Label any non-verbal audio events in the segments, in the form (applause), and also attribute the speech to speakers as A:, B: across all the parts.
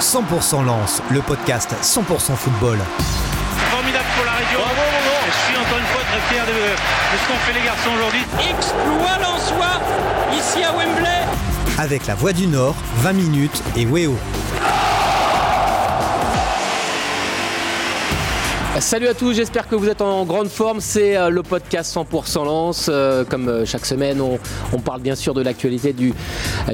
A: 100% Lance, le podcast 100% football.
B: Formidable pour la région. Je suis encore une fois très fier de, de ce qu'ont fait les garçons aujourd'hui.
C: Exploit l'Ansois, ici à Wembley.
A: Avec la Voix du Nord, 20 minutes et Weo.
D: Salut à tous, j'espère que vous êtes en grande forme. C'est euh, le podcast 100% Lance. Euh, comme euh, chaque semaine, on, on parle bien sûr de l'actualité du,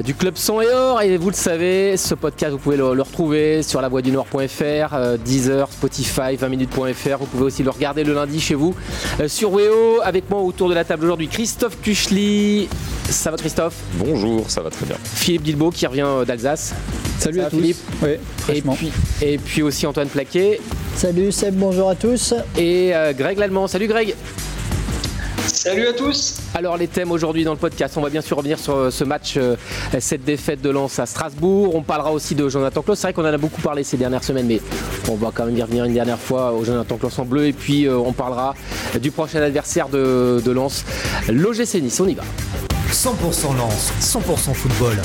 D: du club son et or. Et vous le savez, ce podcast, vous pouvez le, le retrouver sur la voix du Nord.fr, euh, Deezer, Spotify, 20minutes.fr. Vous pouvez aussi le regarder le lundi chez vous sur Weo. Avec moi autour de la table aujourd'hui, Christophe Tuchely. Ça va Christophe?
E: Bonjour, ça va très bien.
D: Philippe Guilbeault qui revient d'Alsace.
F: Salut
D: Ça
F: à tous.
D: Philippe
F: Oui,
D: Et
F: fraîchement.
D: puis, et puis aussi Antoine Plaquet
F: Salut Seb, bonjour à tous.
D: et euh, Greg Lallemand. Salut Greg
G: Salut à tous
D: Alors les thèmes aujourd'hui dans le podcast, on va bien sûr revenir sur euh, ce match, euh, cette défaite de Lens à Strasbourg. On parlera aussi de Jonathan Klaus. C'est vrai qu'on en a beaucoup parlé ces dernières semaines, mais on va quand même y revenir une dernière fois au Jonathan Klaus en bleu. Et puis on parlera du prochain adversaire de, de Lens, l'OGC Nice. On y va.
A: 100% Lance, 100% football.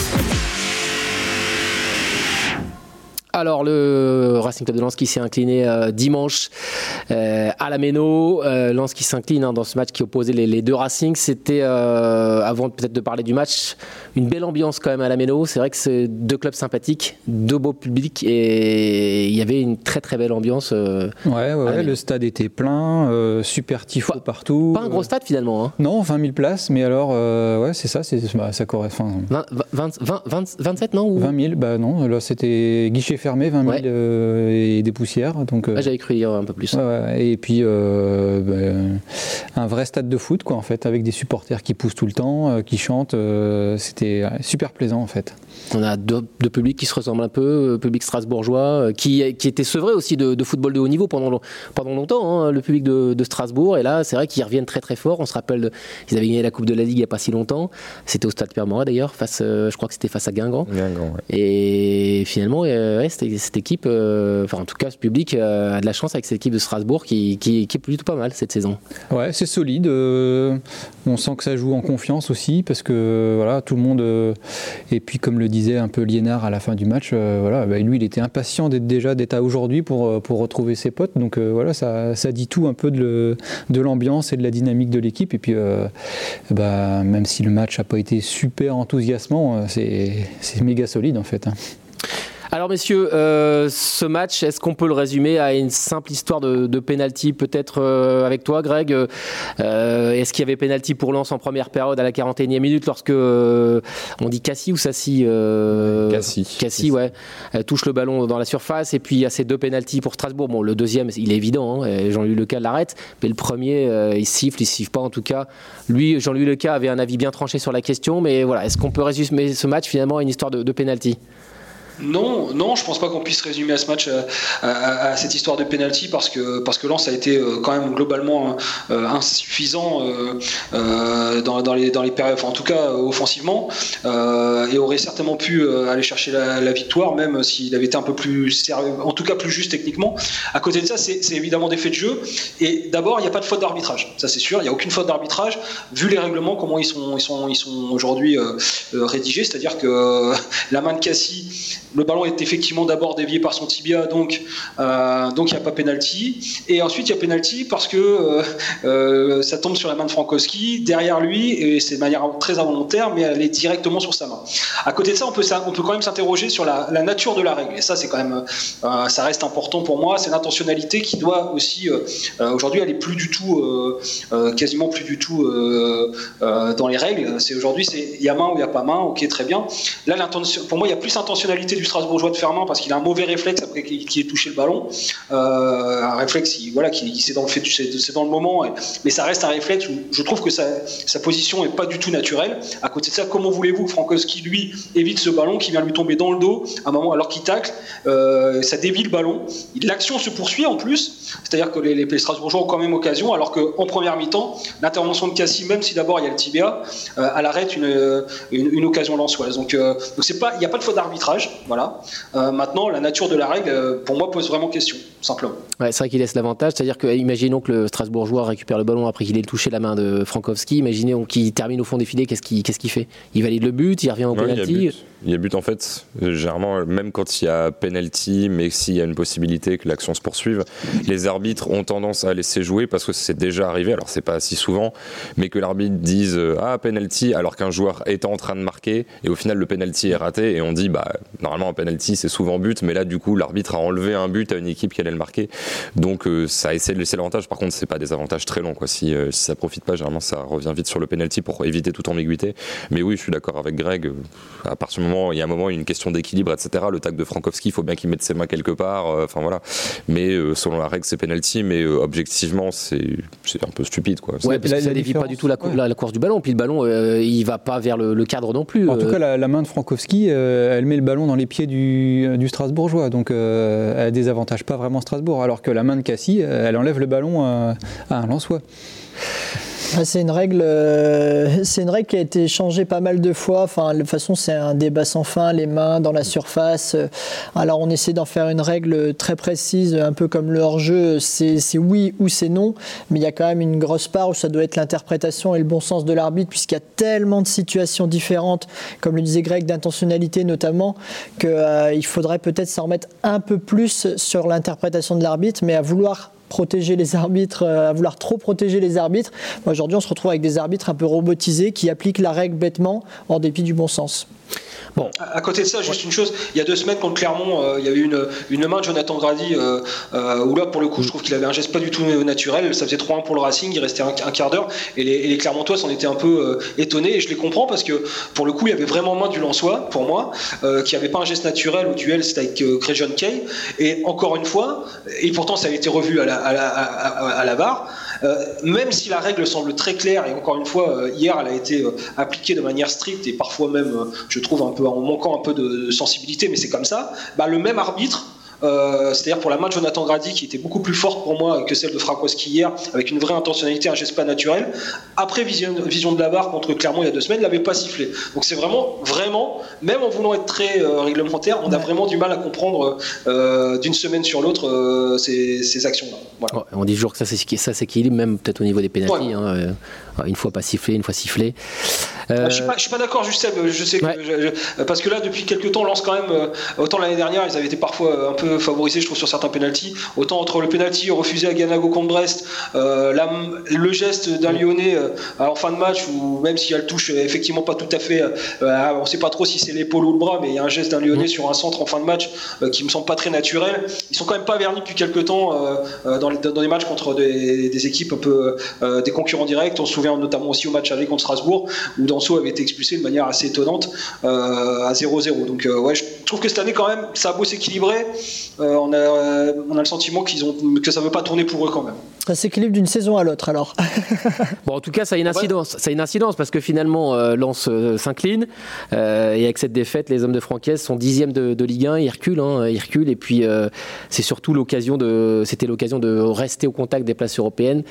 D: Alors le Racing Club de Lens qui s'est incliné euh, dimanche euh, à la Méno, euh, Lens qui s'incline hein, dans ce match qui opposait les, les deux Racing, c'était avant peut-être de parler du match, une belle ambiance quand même à la Méno. C'est vrai que c'est deux clubs sympathiques, deux beaux publics et il y avait une très très belle ambiance.
F: Ouais, ouais, ouais, le stade était plein, super tifo
D: Pas-
F: partout.
D: pas un gros stade finalement. Hein.
F: Non, 20 000 places, mais alors, ouais, c'est ça, c'est, bah, ça correspond.
D: 20, 20, 20, 20, 27 non ou...
F: 20 000, bah non, là c'était guichet fermé, 20 000
D: Ouais.
F: euh, et des poussières. Donc, euh,
D: Ah, J'avais cru dire un peu plus.
F: ouais, ouais, et puis euh, bah, un vrai stade de foot, quoi, en fait, avec des supporters qui poussent tout le temps, euh, qui chantent. euh, c'était super plaisant, en fait.
D: On a deux, deux publics qui se ressemblent un peu, public strasbourgeois, euh, qui, qui était sevré aussi de, de football de haut niveau pendant, pendant longtemps, hein, le public de, de Strasbourg. Et là, c'est vrai qu'ils reviennent très très fort. On se rappelle, ils avaient gagné la Coupe de la Ligue il n'y a pas si longtemps. C'était au Stade Pierre-Moret d'ailleurs, face, euh, je crois que c'était face à Guingamp.
E: Guingamp, ouais.
D: Et finalement, euh, ouais, cette équipe, euh, enfin en tout cas ce public euh, a de la chance avec cette équipe de Strasbourg qui, est plutôt pas mal cette saison.
F: Ouais, c'est solide. euh, on sent que ça joue en confiance aussi parce que voilà, tout le monde. et puis, comme le disait un peu Liénard à la fin du match, voilà, bah, lui, il était impatient d'être déjà d'être à aujourd'hui pour, pour retrouver ses potes. Donc voilà, ça, ça dit tout un peu de, l'ambiance et de la dynamique de l'équipe. Et puis, bah, même si le match n'a pas été super enthousiasmant, c'est c'est méga solide en fait. hein.
D: Alors messieurs, euh, ce match, est-ce qu'on peut le résumer à une simple histoire de, de penalty Peut-être euh, avec toi Greg, euh, est-ce qu'il y avait penalty pour Lens en première période à la 41e minute lorsque euh, on dit Cassie ou Sassi euh,
E: Cassie.
D: Cassie, ouais, euh, touche le ballon dans la surface et puis il y a ces deux penalties pour Strasbourg. Bon, le deuxième, il est évident, hein, Jean-Louis Leca l'arrête, mais le premier, euh, il siffle, il siffle pas en tout cas. Lui, Jean-Louis Leca avait un avis bien tranché sur la question, mais voilà, est-ce qu'on peut résumer ce match finalement à une histoire de, de penalty?
G: Non, non, je pense pas qu'on puisse résumer à ce match euh, à, cette histoire de penalty parce que parce que a été euh, quand même globalement euh, insuffisant dans, dans les dans les périodes, enfin, en tout cas offensivement, et aurait certainement pu aller chercher la, victoire même s'il avait été un peu plus sérieux, en tout cas plus juste techniquement. À côté de ça, c'est évidemment des faits de jeu. Et d'abord, il n'y a pas de faute d'arbitrage, ça c'est sûr. Il n'y a aucune faute d'arbitrage vu les règlements comment ils sont ils sont ils sont aujourd'hui rédigés, c'est-à-dire que la main de le ballon est effectivement d'abord dévié par son tibia, donc euh, donc il n'y a pas penalty. Et ensuite il y a penalty parce que euh, euh, ça tombe sur la main de Frankowski derrière lui et c'est de manière très involontaire, mais elle est directement sur sa main. À côté de ça, on peut on peut quand même s'interroger sur la, nature de la règle. Et ça c'est quand même ça reste important pour moi. C'est l'intentionnalité qui doit aussi aujourd'hui elle est plus du tout quasiment plus du tout dans les règles. Aujourd'hui il y a main ou il n'y a pas main. Ok très bien. Là, pour moi, il y a plus intentionnalité du Strasbourgeois de faire main parce qu'il a un mauvais réflexe après qu'il ait touché le ballon. Euh, un réflexe, il- voilà, qui c'est dans le fait, c'est dans le moment, mais ça reste un réflexe où je trouve que sa, position est pas du tout naturelle. À côté de ça, comment voulez-vous que Frankowski lui évite ce ballon qui vient lui tomber dans le dos à un moment alors qu'il tacle, euh, ça dévie le ballon. L'action se poursuit en plus, c'est-à-dire que les, les Strasbourgeois ont quand même occasion, alors qu'en première mi-temps, l'intervention de Cassie, même si d'abord il y a le tibia, euh, elle arrête une, une, une occasion lançoise. Donc, euh, donc c'est pas, il n'y a pas de faute d'arbitrage, voilà. Euh, maintenant, la nature de la règle, euh, pour moi, pose vraiment question, simplement.
D: Ouais, c'est vrai qu'il laisse l'avantage, c'est-à-dire que imaginons que le Strasbourgeois récupère le ballon après qu'il ait touché la main de Frankowski, imaginons qu'il termine au fond des filets, qu'est-ce qu'il qu'est-ce qu'il fait? Il valide le but, il revient au
E: Ouais,
D: penalty.
E: Il y a but en fait, généralement, même quand il y a penalty, mais s'il y a une possibilité que l'action se poursuive, les arbitres ont tendance à laisser jouer parce que c'est déjà arrivé, alors c'est pas si souvent, mais que l'arbitre dise euh, Ah, penalty, alors qu'un joueur est en train de marquer, et au final le penalty est raté, et on dit Bah, normalement un penalty c'est souvent but, mais là du coup l'arbitre a enlevé un but à une équipe qui allait le marquer. Donc euh, ça essaie de laisser l'avantage, par contre c'est pas des avantages très longs, quoi. Si, euh, si ça profite pas, généralement ça revient vite sur le penalty pour éviter toute ambiguïté. Mais oui, je suis d'accord avec Greg, à partir du moment il y a un moment, une question d'équilibre, etc. Le tag de Frankowski, il faut bien qu'il mette ses mains quelque part. Euh, enfin voilà. Mais euh, selon la règle, c'est penalty. Mais euh, objectivement, c'est un peu stupide, quoi.
D: Ouais, parce que ça dévie pas du tout la, la, course du ballon. Puis le ballon, il va pas vers le, cadre non plus.
F: En tout cas, la, main de Frankowski, elle met le ballon dans les pieds du, du Strasbourgeois. Donc, elle désavantage pas vraiment Strasbourg. Alors que la main de Cassie, elle enlève le ballon à, à un Lensois.
H: C'est une règle, euh, c'est une règle qui a été changée pas mal de fois. Enfin, de toute façon, c'est un débat sans fin. Les mains dans la surface. Alors, on essaie d'en faire une règle très précise, un peu comme le hors-jeu. C'est, oui ou c'est non, mais il y a quand même une grosse part où ça doit être l'interprétation et le bon sens de l'arbitre, puisqu'il y a tellement de situations différentes, comme le disait Greg, d'intentionnalité notamment, qu'il euh, faudrait peut-être s'en remettre un peu plus sur l'interprétation de l'arbitre, mais à vouloir protéger les arbitres, euh, à vouloir trop protéger les arbitres. Aujourd'hui, on se retrouve avec des arbitres un peu robotisés qui appliquent la règle bêtement en dépit du bon sens.
G: Bon. À, côté de ça, juste une chose, il y a deux semaines contre Clermont, euh, il y avait une, une main de Jonathan Grady, euh, euh, où là, pour le coup, je trouve qu'il avait un geste pas du tout naturel. Ça faisait 3-1 pour le Racing, il restait un, quart d'heure, et les, et les, Clermontois s'en étaient un peu étonnés, et je les comprends parce que, pour le coup, il y avait vraiment main du Lançois, pour moi, qui avait pas un geste naturel au duel, c'était avec Créjon Kay, et encore une fois, et pourtant ça a été revu à la, à la, à la barre, même si la règle semble très claire, et encore une fois, hier, elle a été appliquée de manière stricte, et parfois même, je trouve, un peu en manquant un peu de sensibilité, mais c'est comme ça, bah, le même arbitre euh, c'est-à-dire pour la main de Jonathan Grady qui était beaucoup plus forte pour moi que celle de Frankowski hier, avec une vraie intentionnalité, un geste pas naturel. Après vision, vision de la barre contre Clermont il y a deux semaines, il n'avait pas sifflé. Donc c'est vraiment, vraiment, même en voulant être très euh, réglementaire, on a vraiment du mal à comprendre euh, d'une semaine sur l'autre ces, actions-là.
D: on dit toujours que ça s'équilibre, même peut-être au niveau des pénalités. Hein, une fois pas sifflé, une fois sifflé.
G: Je suis pas, pas d'accord, juste je sais que parce que là depuis quelques temps, lance quand même. autant l'année dernière, ils avaient été parfois un peu favorisé, je trouve, sur certains pénalties. Autant entre le pénalty refusé à Ganago contre Brest, euh, le geste d'un Lyonnais euh, en fin de match, ou même si elle touche euh, effectivement pas tout à fait, on ne sait pas trop si c'est l'épaule ou le bras, mais il y a un geste d'un Lyonnais sur un centre en fin de match qui me semble pas très naturel. Ils sont quand même pas vernis depuis quelques temps dans, les, dans, matchs contre des, équipes un peu des concurrents directs. On se souvient notamment aussi au match aller contre Strasbourg, où Danso avait été expulsé de manière assez étonnante à 0-0. Donc ouais, je trouve que cette année quand même, ça a beau s'équilibrer. Euh, on, a, euh, on a le sentiment qu'ils ont, que ça ne veut pas tourner pour eux quand même.
H: Ça s'équilibre d'une saison à l'autre alors. (laughs)
D: bon, en tout cas, ça a une incidence. Ça a une incidence parce que finalement, euh, Lens s'incline et avec cette défaite, les hommes de Francaise sont dixièmes de, de Ligue 1. Ils reculent, hein, ils reculent et puis c'est surtout l'occasion de, c'était l'occasion de rester au contact des places européennes.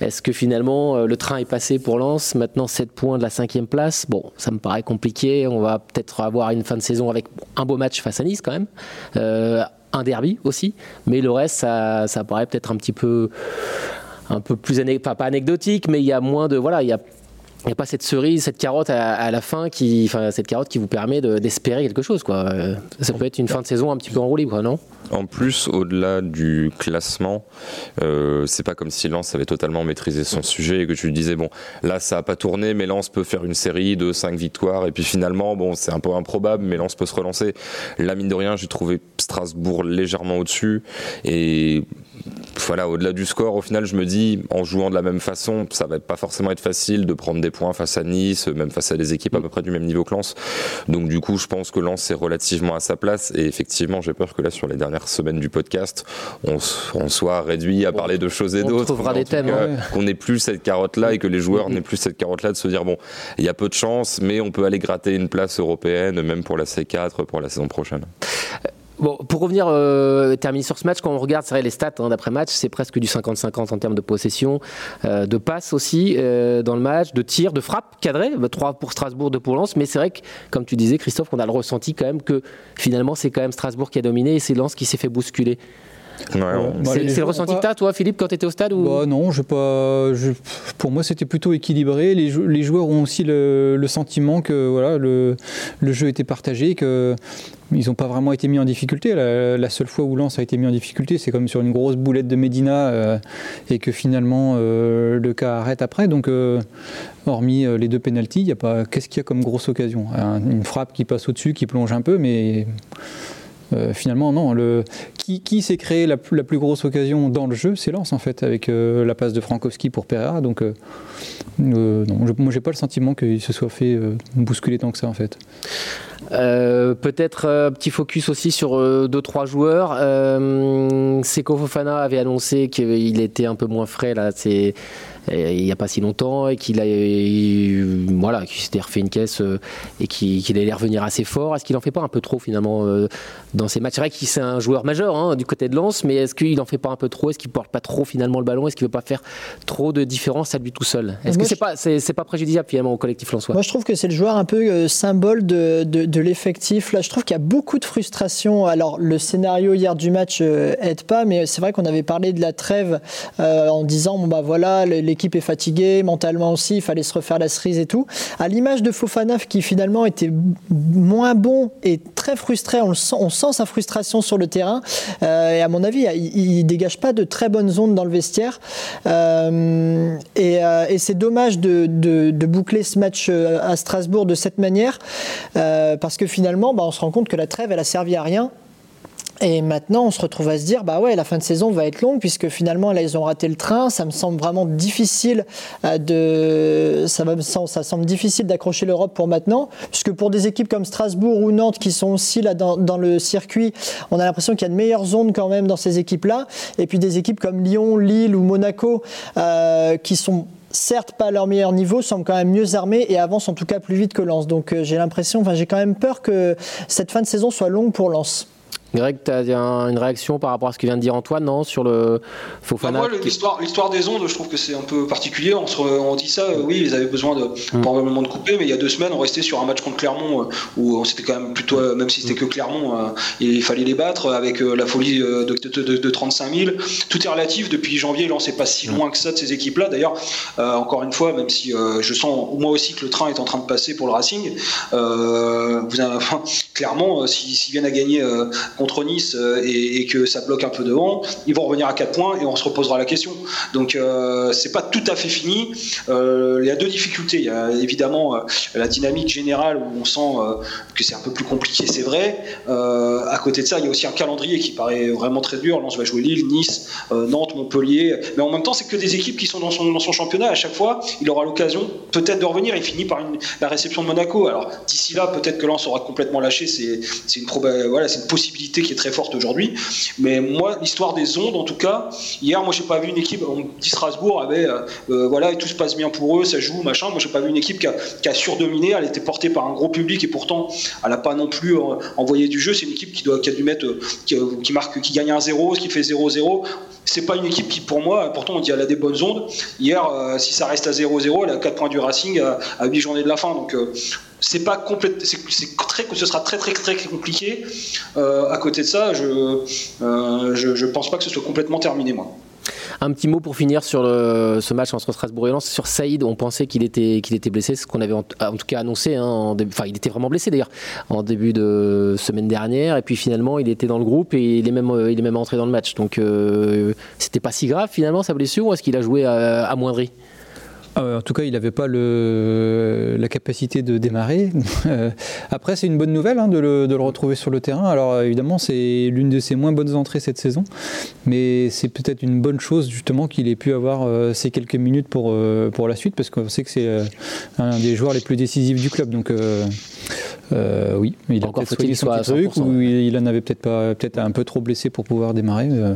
D: Est-ce que finalement le train est passé pour Lens Maintenant 7 points de la cinquième place? Bon, ça me paraît compliqué. On va peut-être avoir une fin de saison avec un beau match face à Nice quand même un derby aussi, mais le reste, ça, ça paraît peut-être un petit peu un peu plus pas anecdotique, mais il y a moins de voilà, il y a n'y a pas cette cerise, cette carotte à, la fin, qui, enfin, cette carotte qui vous permet d'espérer quelque chose. Quoi. Euh, ça peut être une fin de saison un petit peu enroulée, quoi, non?
E: En plus, au-delà du classement, euh, c'est pas comme si Lens avait totalement maîtrisé son sujet et que tu disais, bon, là, ça n'a pas tourné, mais Lens peut faire une série de 5 victoires, et puis finalement, bon, c'est un peu improbable, mais Lens peut se relancer. Là, mine de rien, j'ai trouvé Strasbourg légèrement au-dessus, et voilà, au-delà du score, au final, je me dis, en jouant de la même façon, ça va pas forcément être facile de prendre des points face à Nice, même face à des équipes à peu près du même niveau que Lens. Donc, du coup, je pense que Lens est relativement à sa place. Et effectivement, j'ai peur que là, sur les dernières semaines du podcast, on, soit réduit à parler de choses et d'autres.
D: On trouvera des thèmes.
E: Qu'on n'ait plus cette carotte-là et que les joueurs n'aient plus cette carotte-là de se dire, bon, il y a peu de chance, mais on peut aller gratter une place européenne, même pour la C4, pour la saison prochaine.
D: Bon, pour revenir, euh, terminer sur ce match, quand on regarde, vrai, les stats hein, d'après match, c'est presque du 50-50 en termes de possession, euh, de passes aussi euh, dans le match, de tirs, de frappes cadrées, 3 bah, pour Strasbourg, 2 pour Lens. Mais c'est vrai que, comme tu disais, Christophe, on a le ressenti quand même que finalement, c'est quand même Strasbourg qui a dominé et c'est Lens qui s'est fait bousculer.
E: Ouais,
F: Bon,
D: c'est le ressenti
F: pas-
D: que t'as, toi, Philippe, quand tu étais au stade ou...
F: Bah non, je pas. je- pour moi, c'était plutôt équilibré. Les, jou- les joueurs ont aussi le, le sentiment que voilà, le, le jeu était partagé, que ils n'ont pas vraiment été mis en difficulté. La, la seule fois où Lens a été mis en difficulté, c'est comme sur une grosse boulette de Medina euh, et que finalement euh, le cas arrête après. Donc, euh, hormis euh, les deux pénalties, il y a pas. Qu'est-ce qu'il y a comme grosse occasion? Un- Une frappe qui passe au-dessus, qui plonge un peu, mais euh, finalement, non. Qui qui s'est créé la, plus- la plus grosse occasion dans le jeu C'est Lens, en fait, avec euh, la passe de Frankowski pour Pereira. Donc, euh, euh, je, moi, j'ai pas le sentiment qu'il se soit fait euh, bousculer tant que ça, en fait.
D: Peut-être euh, petit focus aussi sur euh, deux trois joueurs. Seko Fofana avait annoncé qu'il était un peu moins frais là. Il n'y a pas si longtemps et qu'il a voilà qu'il s'était refait une caisse euh, et qu'il qu'il allait revenir assez fort. Est-ce qu'il en fait pas un peu trop finalement euh, dans ces matchs? C'est vrai qu'il c'est un joueur majeur hein, du côté de Lens, mais est-ce qu'il en fait pas un peu trop? Est-ce qu'il porte pas trop finalement le ballon? Est-ce qu'il veut pas faire trop de différence à lui tout seul? Est-ce que c'est
H: je-
D: pas c'est c'est pas préjudiciable finalement au collectif lensois?
H: Moi, je trouve que c'est le joueur un peu euh, symbole de, de, de l'effectif. Là, je trouve qu'il y a beaucoup de frustration. Alors, le scénario hier du match euh, aide pas, mais c'est vrai qu'on avait parlé de la trêve euh, en disant bon bah voilà, l'équipe est fatiguée, mentalement aussi, il fallait se refaire la cerise et tout. À l'image de Fofana qui finalement était moins bon et très frustré, on, le sent, on sent sa frustration sur le terrain. Euh, et à mon avis, il, il dégage pas de très bonnes ondes dans le vestiaire. Euh, et euh, et c'est dommage de, de- boucler ce match à Strasbourg de cette manière, parce que finalement, bah, on se rend compte que la trêve, elle a servi à rien. Et maintenant, on se retrouve à se dire, bah ouais, la fin de saison va être longue puisque finalement, là, ils ont raté le train. Ça me semble vraiment difficile euh, de, ça, semble, difficile d'accrocher l'Europe pour maintenant, puisque pour des équipes comme Strasbourg ou Nantes qui sont aussi là dans, dans le circuit, on a l'impression qu'il y a de meilleures zones quand même dans ces équipes-là. Et puis des équipes comme Lyon, Lille ou Monaco euh, qui sont certes pas à leur meilleur niveau, semblent quand même mieux armés et avancent en tout cas plus vite que Lens. Donc euh, j'ai l'impression, enfin j'ai quand même peur que cette fin de saison soit longue pour Lens.
D: Greg, tu as une réaction par rapport à ce que vient de dire Antoine, non Sur le
G: Bah,
D: Fofana
G: moi,
D: qui-
G: l'histoire, l'histoire des ondes, je trouve que c'est un peu particulier. On, se on dit ça, euh, oui, ils avaient besoin de probablement de couper, mais il y a deux semaines, on restait sur un match contre Clermont euh, où on s'était quand même plutôt, euh, même si c'était que Clermont, il fallait les battre avec la folie de, de, de- de 35 000. Tout est relatif. Depuis janvier, Lens n'est pas si loin que ça de ces équipes-là. D'ailleurs, encore une fois, même si je sens moi aussi que le train est en train de passer pour le Racing, vous avez, enfin, clairement, s'ils viennent à gagner contre Nice euh, et, que ça bloque un peu devant, ils vont revenir à 4 points et on se reposera la question. Donc euh, c'est pas tout à fait fini. Euh, il y a deux difficultés. Il y a évidemment la dynamique générale où on sent que c'est un peu plus compliqué, c'est vrai. À côté de ça, il y a aussi un calendrier qui paraît vraiment très dur. Lens va jouer Lille, Nice, Nantes, Montpellier. Mais en même temps, c'est que des équipes qui sont dans son, championnat. À chaque fois, il aura l'occasion peut-être de revenir. Il finit par la réception de Monaco. Alors d'ici là, peut-être que Lens aura complètement lâché. C'est une, voilà, une possibilité qui est très forte aujourd'hui. Mais moi, l'histoire des ondes, en tout cas, hier, moi, j'ai pas vu une équipe. On dit Strasbourg avait, euh, euh, voilà, et tout se passe bien pour eux, ça joue, machin. Moi, j'ai pas vu une équipe qui a, surdominé. Elle était portée par un gros public et pourtant, elle a pas non plus euh, envoyé du jeu. C'est une équipe qui doit, qui a dû mettre, qui, marque, qui gagne un 0, qui fait 0-0. C'est pas une équipe qui, pour moi, pourtant on dit elle a des bonnes ondes. Hier, si ça reste à 0-0, elle a 4 points du Racing à, à 8 journées de la fin. Donc c'est pas complète, c'est très, ce sera très très très compliqué. Euh, à côté de ça, je, euh, je, pense pas que ce soit complètement terminé, moi.
D: Un petit mot pour finir sur ce match entre Strasbourg et Lens. Sur Saïd, on pensait qu'il était, qu'il était blessé, ce qu'on avait en, en tout cas annoncé. hein, enfin, il était vraiment blessé d'ailleurs en début de semaine dernière. Et puis finalement, il était dans le groupe et il est même, euh, il est même entré dans le match. Donc euh, c'était pas si grave finalement sa blessure ou est-ce qu'il a joué euh, amoindri
F: en tout cas, il n'avait pas le, la capacité de démarrer. Euh, (laughs) Après, c'est une bonne nouvelle hein, de, le, de le retrouver sur le terrain. Alors, euh, évidemment, c'est l'une de ses moins bonnes entrées cette saison, mais c'est peut-être une bonne chose justement qu'il ait pu avoir euh, ces quelques minutes pour, euh, pour la suite, parce qu'on sait que c'est euh, un des joueurs les plus décisifs du club. Donc, euh, euh, oui, il a peut-être soigné son petit truc,
D: 100%.
F: ou il, il en avait peut-être pas, peut-être un peu trop blessé pour pouvoir démarrer. mais, euh,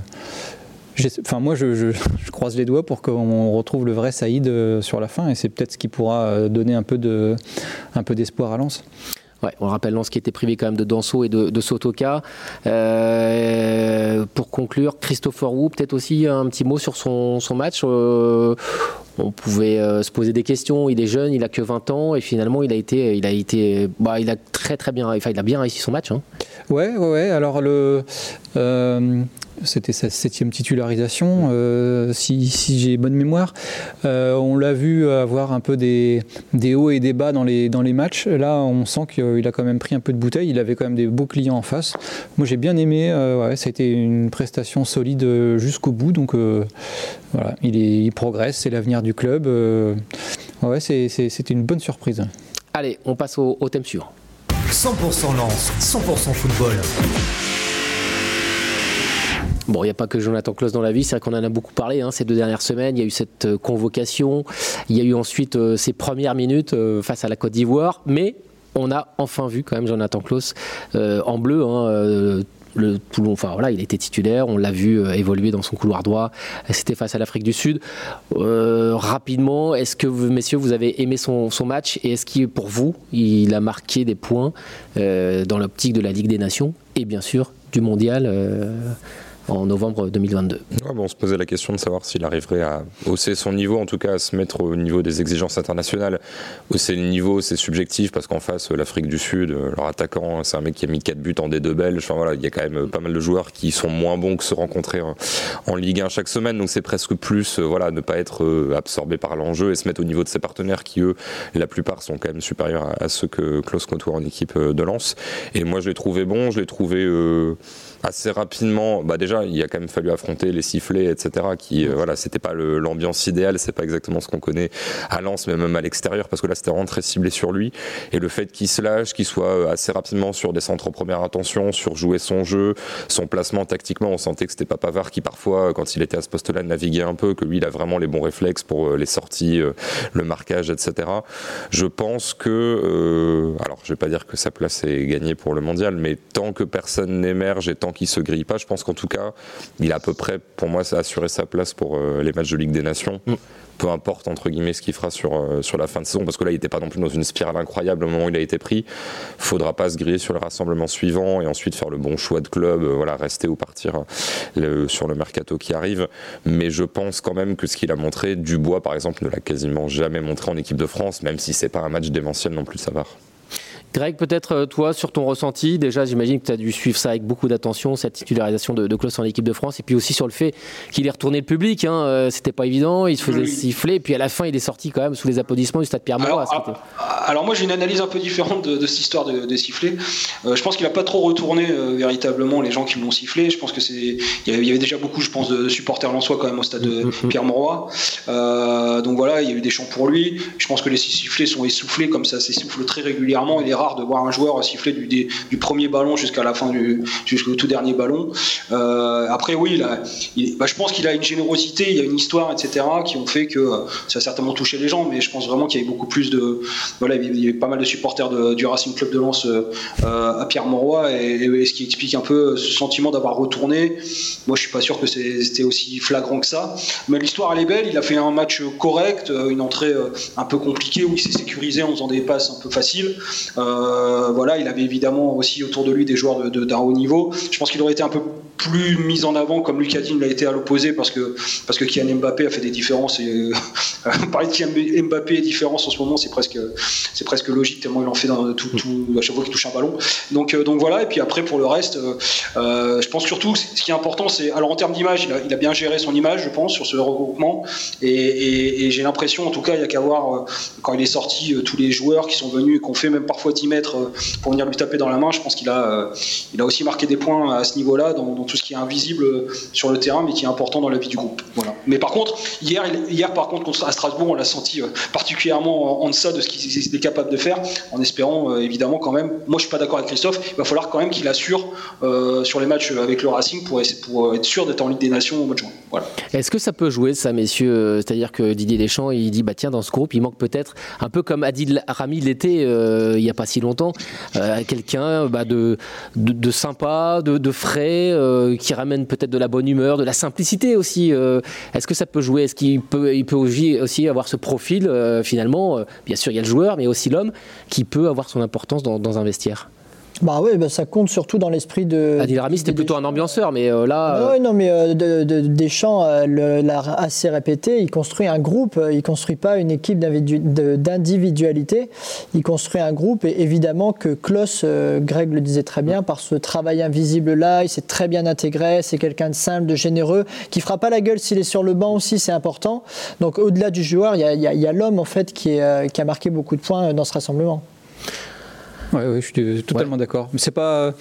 F: Enfin, moi, (laughs) je, croise les doigts pour qu'on retrouve le vrai Saïd euh, sur la fin, et c'est peut-être ce qui pourra euh, donner un peu d'espoir à Lens.
D: Ouais, on rappelle Lens qui était privé quand même de Danso et de, Sotoka. Euh, pour conclure, Christopher Wu, peut-être aussi un petit mot sur son, match. On pouvait euh, se poser des questions. Il est jeune, il a que 20 ans et finalement il a été, il a été, bah, il a très très bien, enfin il a bien réussi son match. hein.
F: Ouais, ouais, ouais. Alors le. Euh, c'était sa septième titularisation, euh, si, j'ai bonne mémoire. On l'a vu avoir un peu des, des, hauts et des bas dans les, dans les matchs. Là, on sent qu'il a quand même pris un peu de bouteille. Il avait quand même des beaux clients en face. Moi, j'ai bien aimé. ouais, ça a été une prestation solide jusqu'au bout. Donc, voilà, il, est, il progresse. C'est l'avenir du club. ouais, c'était une bonne surprise.
D: Allez, on passe au, au thème suivant.
A: 100% lance, 100% football.
D: Bon, il n'y a pas que Jonathan Klaus dans la vie, c'est vrai qu'on en a beaucoup parlé hein, ces deux dernières semaines. Il y a eu cette euh, convocation, il y a eu ensuite euh, ces premières minutes euh, face à la Côte d'Ivoire, mais on a enfin vu quand même Jonathan Klaus en bleu. Hein, le Toulon, enfin voilà, il était titulaire, on l'a vu évoluer dans son couloir droit. C'était face à l'Afrique du Sud. rapidement, est-ce que messieurs, vous avez aimé son, son match et est-ce qu'il, pour vous, il a marqué des points dans l'optique de la Ligue des Nations et bien sûr du mondial en novembre 2022.
E: on se posait la question de savoir s'il arriverait à hausser son niveau, en tout cas à se mettre au niveau des exigences internationales. Hausser le niveau, c'est subjectif parce qu'en face, l'Afrique du Sud, leur attaquant, c'est un mec qui a mis 4 buts en D2 belge. Enfin, voilà, il y a quand même pas mal de joueurs qui sont moins bons que se rencontrer en Ligue 1 chaque semaine. Donc c'est presque plus, euh, voilà, ne pas être euh, absorbé par l'enjeu et se mettre au niveau de ses partenaires qui, eux, la plupart sont quand même supérieurs à, ceux que Klaus côtoie en équipe euh, de Lens. Et moi, je l'ai trouvé bon, je l'ai trouvé assez rapidement, bah déjà, il a quand même fallu affronter les sifflets, etc. Qui, euh, voilà, c'était pas l'ambiance idéale, c'est pas exactement ce qu'on connaît à Lens, mais même à l'extérieur, parce que là, c'était vraiment très ciblé sur lui. Et le fait qu'il se lâche, qu'il soit euh, assez rapidement sur des centres en première attention, sur jouer son jeu, son placement tactiquement, on sentait que c'était pas Pavard qui parfois, quand il était à ce poste-là, naviguait un peu, que lui, il a vraiment les bons réflexes pour euh, les sorties, le marquage, etc. Je pense que, alors, je vais pas dire que sa place est gagnée pour le mondial, mais tant que personne n'émerge et tant qui se grille pas. Je pense qu'en tout cas, il a à peu près, pour moi, assuré sa place pour euh, les matchs de Ligue des Nations. Mm. Peu importe entre guillemets ce qu'il fera sur, euh, sur la fin de saison, parce que là il n'était pas non plus dans une spirale incroyable au moment où il a été pris. Faudra pas se griller sur le rassemblement suivant et ensuite faire le bon choix de club, euh, voilà, rester ou partir sur le mercato qui arrive. Mais je pense quand même que ce qu'il a montré, Dubois par exemple, ne l'a quasiment jamais montré en équipe de France, même si c'est pas un match démentiel non plus, ça va.
D: Greg, peut-être euh, toi, sur ton ressenti, déjà j'imagine que tu as dû suivre ça avec beaucoup d'attention, cette titularisation de, de Klaus en équipe de France, et puis aussi sur le fait qu'il ait retourné le public, hein, euh, c'était pas évident, il se faisait siffler, et puis à la fin il est sorti quand même sous les applaudissements du stade Pierre
G: Alors, ah, alors, moi j'ai une analyse un peu différente de, cette histoire de, de siffler. Euh, je pense qu'il a pas trop retourné véritablement les gens qui l'ont sifflé. Je pense que c'est il y, avait, déjà beaucoup, je pense, de supporters lensois quand même au stade de mm-hmm. Mauroy. donc voilà, il y a eu des chants pour lui. Je pense que les sifflets sont essoufflés comme ça s'essouffle très régulièrement. Il est rare de voir un joueur siffler du, premier ballon jusqu'à la fin du jusqu'au tout dernier ballon. Euh, après oui, bah, je pense qu'il a une générosité, il y a une histoire, etc. qui ont fait que ça a certainement touché les gens, mais je pense vraiment qu'il y avait beaucoup plus de voilà, il y avait pas mal de supporters du Racing Club de Lens euh, à Pierre Mauroy et, ce qui explique un peu ce sentiment d'avoir retourné. Moi, je suis pas sûr que c'était aussi flagrant que ça, mais l'histoire elle est belle. Il a fait un match correct, euh, une entrée un peu compliquée où il s'est sécurisé en faisant des passes un peu faciles. Euh, voilà, il avait évidemment aussi autour de lui des joueurs d'un de, haut niveau. Je pense qu'il aurait été un peu plus mis en avant comme Lucadine l'a été à l'opposé parce que parce que Kylian Mbappé a fait des différences et euh, (laughs) parler de Kylian Mbappé et différences en ce moment c'est presque c'est presque logique tellement il en fait dans tout, à chaque fois qu'il touche un ballon donc euh, donc voilà et puis après pour le reste je pense surtout ce qui est important c'est alors en termes d'image il a, bien géré son image je pense sur ce regroupement et, j'ai l'impression en tout cas il y a qu'à voir quand il est sorti tous les joueurs qui sont venus et qu'on fait même parfois 10 mètres pour venir lui taper dans la main. Je pense qu'il a, euh, il a aussi marqué des points à ce niveau-là, dans, tout ce qui est invisible sur le terrain, mais qui est important dans la vie du groupe. Voilà. Mais par contre, hier, hier par contre, à Strasbourg, on l'a senti euh, particulièrement en deçà de ce qu'il est capable de faire, en espérant euh, évidemment quand même. Moi, je suis pas d'accord avec Christophe. Il va falloir quand même qu'il assure sur les matchs avec le Racing pour, pour être sûr d'être en Ligue des Nations au mois de juin. Voilà.
D: Est-ce que ça peut jouer ça, messieurs C'est-à-dire que Didier Deschamps, il dit bah tiens, dans ce groupe, il manque peut-être un peu comme Adil Rami l'était il n'y a pas si longtemps, euh, quelqu'un bah, de, de, sympa, de, frais, euh, qui ramène peut-être de la bonne humeur, de la simplicité aussi. Euh. Est-ce que ça peut jouer? Est-ce qu'il peut, il peut aussi avoir ce profil finalement? Bien sûr, il y a le joueur, mais aussi l'homme qui peut avoir son importance dans, un vestiaire.
H: Bah oui, bah ça compte surtout dans l'esprit de.
D: Adil Rami, c'était plutôt un ambianceur, mais euh, là.
H: Ah ouais, non, mais euh, de, de- Deschamps euh, le- l'a assez répété. Il construit un groupe. euh, Il construit pas une équipe d'individualité. Il construit un groupe. Et évidemment que Klaus, euh, Greg le disait très bien, par ce travail invisible là, il s'est très bien intégré. C'est quelqu'un de simple, de généreux, qui fera pas la gueule s'il est sur le banc aussi. C'est important. Donc au-delà du joueur, il y a, l'homme en fait qui, est, euh, qui a marqué beaucoup de points euh, dans ce rassemblement.
F: Ouais, ouais, je suis totalement d'accord. Mais c'est pas,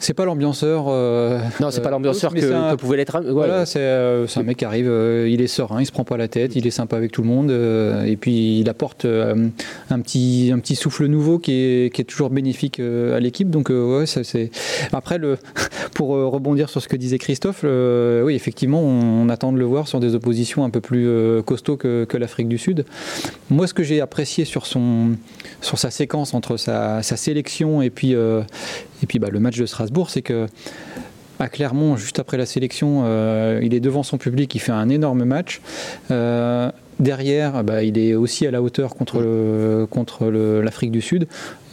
F: c'est pas l'ambianceur. euh,
D: Non, c'est pas
F: euh,
D: l'ambianceur
F: mais
D: que,
F: un-
D: que pouvait l'être. ouais.
F: Voilà, c'est euh, c'est un mec qui arrive, euh, il est serein, il se prend pas la tête, il est sympa avec tout le monde, euh, et puis il apporte euh, un petit un petit souffle nouveau qui est, qui est toujours bénéfique euh, à l'équipe. Donc euh, ouais, c'est. Après le, (laughs) pour euh, rebondir sur ce que disait Christophe, euh, oui effectivement, on, on attend de le voir sur des oppositions un peu plus euh, costauds que, que l'Afrique du Sud. Moi, ce que j'ai apprécié sur son sur sa séquence entre sa, sa sélection et puis euh, et puis bah, le match de Strasbourg, c'est que à Clermont, juste après la sélection, euh, il est devant son public, il fait un énorme match. Euh, derrière, bah, il est aussi à la hauteur contre, contre l'Afrique du Sud.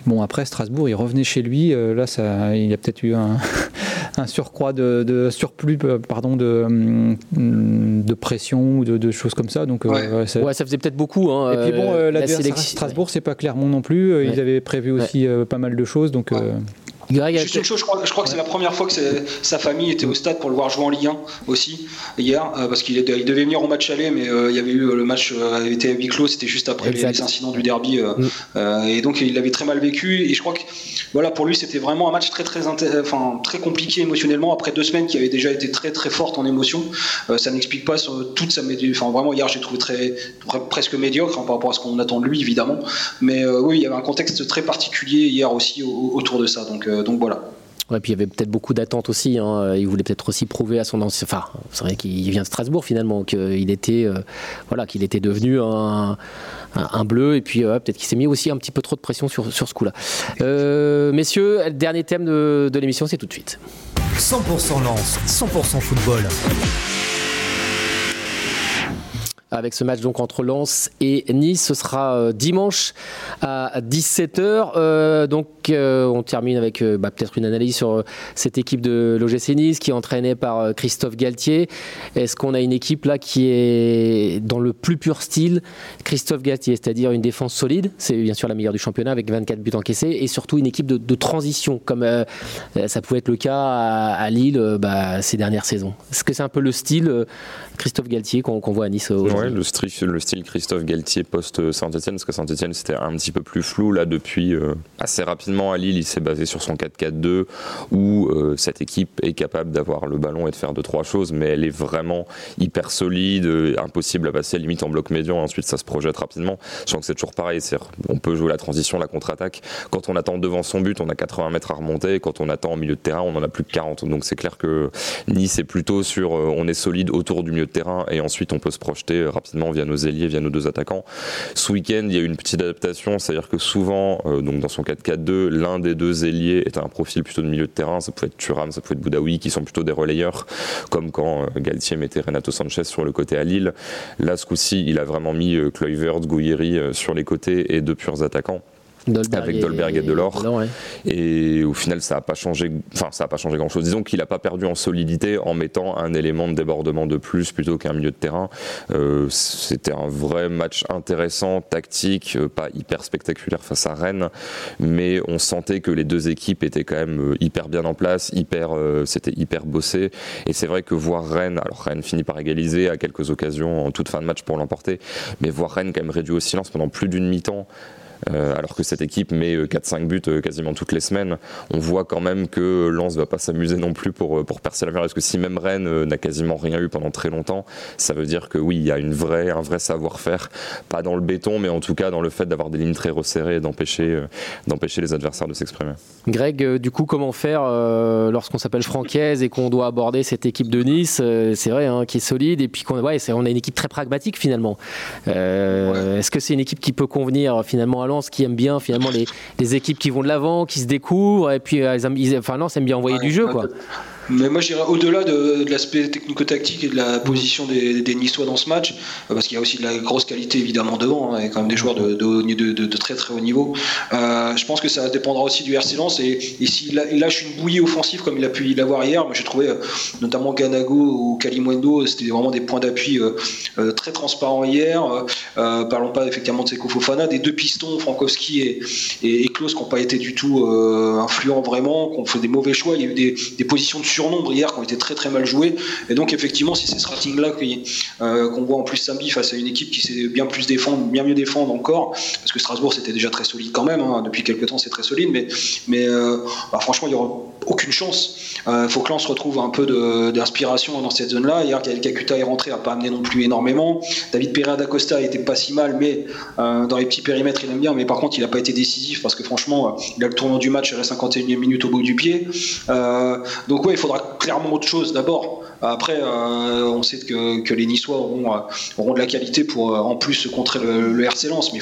F: Bon, après Strasbourg, il revenait chez lui. là, ça, il a peut-être eu un, un surcroît de, de surplus, euh, pardon, de, hum, de pression ou de, de choses comme ça. Donc, euh,
G: Ouais.
F: ça-
D: Ouais, ça faisait peut-être beaucoup. hein,
F: et puis bon,
D: euh, la
F: l'adversaire
D: sélection-
F: Strasbourg, c'est pas Clermont non plus.
D: Ouais.
F: Ils avaient prévu aussi euh, pas mal de choses. Donc,
G: Ouais.
F: euh,
D: Greg,
G: Juste une chose, je crois, je crois que c'est la première fois que sa famille était au stade pour le voir jouer en Ligue 1 aussi hier, euh, parce qu'il il devait venir au match aller, mais euh, il y avait eu euh, le match avait été à huis clos, c'était juste après les, incidents du derby,
D: Mm.
G: et donc il l'avait très mal vécu. Et je crois que voilà pour lui c'était vraiment un match très très enfin très compliqué émotionnellement après deux semaines qui avaient déjà été très très fortes en émotion. Ça n'explique pas toute sa enfin vraiment hier j'ai trouvé très pre- presque médiocre hein, par rapport à ce qu'on attend de lui évidemment, mais oui il y avait un contexte très particulier hier aussi au- autour de ça, donc donc voilà.
D: Ouais, puis il y avait peut-être beaucoup d'attentes aussi. hein. Il voulait peut-être aussi prouver à son ancien. Enfin, c'est vrai qu'il vient de Strasbourg finalement, qu'il était, euh, voilà, qu'il était devenu un, un- un bleu. Et puis euh, peut-être qu'il s'est mis aussi un petit peu trop de pression sur, sur ce coup-là. Euh, messieurs, le dernier thème de, de l'émission, c'est tout de suite.
A: 100% Lens, 100% football.
D: Avec ce match donc entre Lens et Nice. Ce sera euh, dimanche à 17h. Euh, donc euh, on termine avec bah, peut-être une analyse sur cette équipe de l'OGC Nice qui est entraînée par Christophe Galtier. Est-ce qu'on a une équipe là qui est dans le plus pur style? Christophe Galtier, c'est-à-dire une défense solide, c'est bien sûr la meilleure du championnat avec 24 buts encaissés, et surtout une équipe de, transition comme euh, ça pouvait être le cas à, Lille bah, ces dernières saisons. Est-ce que c'est un peu le style euh, Christophe Galtier qu'on voit à Nice aujourd'hui?
E: Ouais, le, style, le style Christophe Galtier post Saint-Etienne, parce que Saint-Etienne c'était un petit peu plus flou là depuis euh, assez rapidement à Lille, il s'est basé sur son 4-4-2 où euh, cette équipe est capable d'avoir le ballon et de faire deux trois choses, mais elle est vraiment hyper solide, euh, impossible à passer limite en bloc médian, ensuite ça se projette rapidement. Je sens que c'est toujours pareil, on peut jouer la transition, la contre-attaque. Quand on attend devant son but, on a 80 mètres à remonter, quand on attend au milieu de terrain, on en a plus que 40. Donc c'est clair que Nice est plutôt sur on est solide autour du milieu de terrain et ensuite on peut se projeter rapidement via nos ailiers, via nos deux attaquants. Ce week-end, il y a eu une petite adaptation, c'est-à-dire que souvent, euh, donc dans son 4-4-2, l'un des deux ailiers est un profil plutôt de milieu de terrain. Ça pouvait être Thuram, ça pouvait être Boudaoui, qui sont plutôt des relayeurs, comme quand euh, Galtier mettait Renato Sanchez sur le côté à Lille. Là, ce coup-ci, il a vraiment mis euh, Kluivert, Gouiri sur les côtés et deux purs attaquants.
D: Dolberg
E: avec Dolberg et Delors.
D: Delors, ouais.
E: Et au final, ça n'a pas changé. Enfin, ça n'a pas changé grand-chose. Disons qu'il n'a pas perdu en solidité en mettant un élément de débordement de plus plutôt qu'un milieu de terrain. Euh, C'était un vrai match intéressant, tactique, euh, pas hyper spectaculaire face à Rennes, mais on sentait que les deux équipes étaient quand même euh, hyper bien en place, hyper, euh, c'était hyper bossé. Et c'est vrai que voir Rennes, alors Rennes finit par égaliser à quelques occasions en toute fin de match pour l'emporter, mais voir Rennes quand même réduit au silence pendant plus d'une mi-temps. Euh, alors que cette équipe met euh, 4-5 buts euh, quasiment toutes les semaines, on voit quand même que Lens va pas s'amuser non plus pour, euh, pour percer la mer. Parce que si même Rennes euh, n'a quasiment rien eu pendant très longtemps, ça veut dire que oui, il y a une vraie, un vrai savoir-faire, pas dans le béton, mais en tout cas dans le fait d'avoir des lignes très resserrées et d'empêcher euh, d'empêcher les adversaires de s'exprimer.
D: Greg, euh, du coup, comment faire euh, lorsqu'on s'appelle Francaise et qu'on doit aborder cette équipe de Nice euh, C'est vrai, hein, qui est solide et puis qu'on ouais, c'est- on a une équipe très pragmatique finalement. Euh, Est-ce que c'est une équipe qui peut convenir finalement à Lens, qui aime bien finalement les, les équipes qui vont de l'avant, qui se découvrent et puis euh, ils enfin Lens aime bien envoyer
G: Ouais,
D: du jeu quoi.
G: Mais moi, j'irais au-delà de, l'aspect technico-tactique et de la position des, des, Niçois dans ce match, euh, parce qu'il y a aussi de la grosse qualité évidemment devant, hein, et quand même des joueurs de, de, très très haut niveau. Euh, je pense que ça dépendra aussi du RC Lens, et, et s'il lâche une bouillie offensive comme il a pu l'avoir hier, moi j'ai trouvé euh, notamment Ganago ou Kalimwendo, c'était vraiment des points d'appui très transparents hier. parlons pas effectivement de Seko Fofana, des deux pistons, Frankowski et, et, Klaus, qui n'ont pas été du tout influents vraiment, qui ont fait des mauvais choix. Il y a eu des, des positions de surnombre hier qui ont été très très mal joués. Et donc effectivement, si c'est ce rating-là euh, qu'on voit en plus samedi face à une équipe qui sait bien plus défendre, bien mieux défendre encore, parce que Strasbourg c'était déjà très solide quand même, hein. depuis quelques temps c'est très solide, mais, mais euh, bah, franchement il n'y aura aucune chance. Il euh, faut que l'on se retrouve un peu d'inspiration dans cette zone-là. Hier, Kakuta est rentré, n'a pas amené non plus énormément. David Pereira d'Acosta était pas si mal, mais dans les petits périmètres il aime bien, mais par contre il n'a pas été décisif parce que franchement il a le tournant du match à la 51e minute au bout du pied. donc ouais, il faudra clairement autre chose d'abord. Après, euh, on sait que, les Niçois auront, euh, de la qualité pour euh, en plus contrer le, RC Lens, mais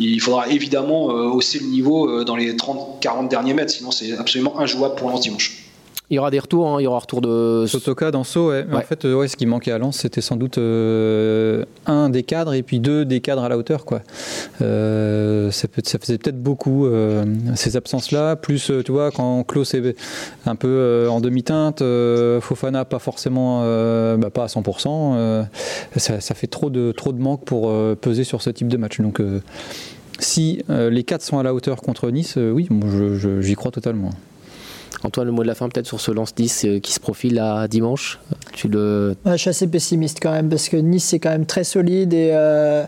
G: il faudra évidemment hausser le niveau dans les 30-40 derniers mètres, sinon c'est absolument injouable pour Lens dimanche.
D: Il y aura des retours, hein. il y aura un retour de.
F: Sotoka dans Sceaux, ouais. En fait, ouais, ce qui manquait à Lens, c'était sans doute euh, un des cadres et puis deux des cadres à la hauteur. Quoi. Euh, ça, faisait peut-être beaucoup euh, ces absences-là. Plus, tu vois, quand Klaus est un peu en demi-teinte, Fofana pas forcément, bah, pas à 100%, ça, ça, fait trop de, trop de manque pour peser sur ce type de match. Donc, si les quatre sont à la hauteur contre Nice, oui, j'y crois totalement.
D: Antoine, le mot de la fin peut-être sur ce lance 10 euh, qui se profile à dimanche tu
H: le... je suis assez pessimiste quand même parce que Nice c'est quand même très solide et, euh,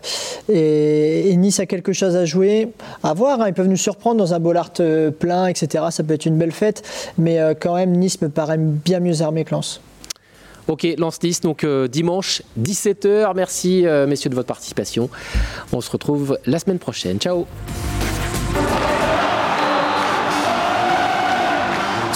H: et, Nice a quelque chose à jouer. À voir, hein, ils peuvent nous surprendre dans un Bollard euh, plein, etc. Ça peut être une belle fête, mais quand même Nice me paraît bien mieux armé que Lens.
D: Ok, Lance 10, donc dimanche 17h. Merci messieurs de votre participation. On se retrouve la semaine prochaine. Ciao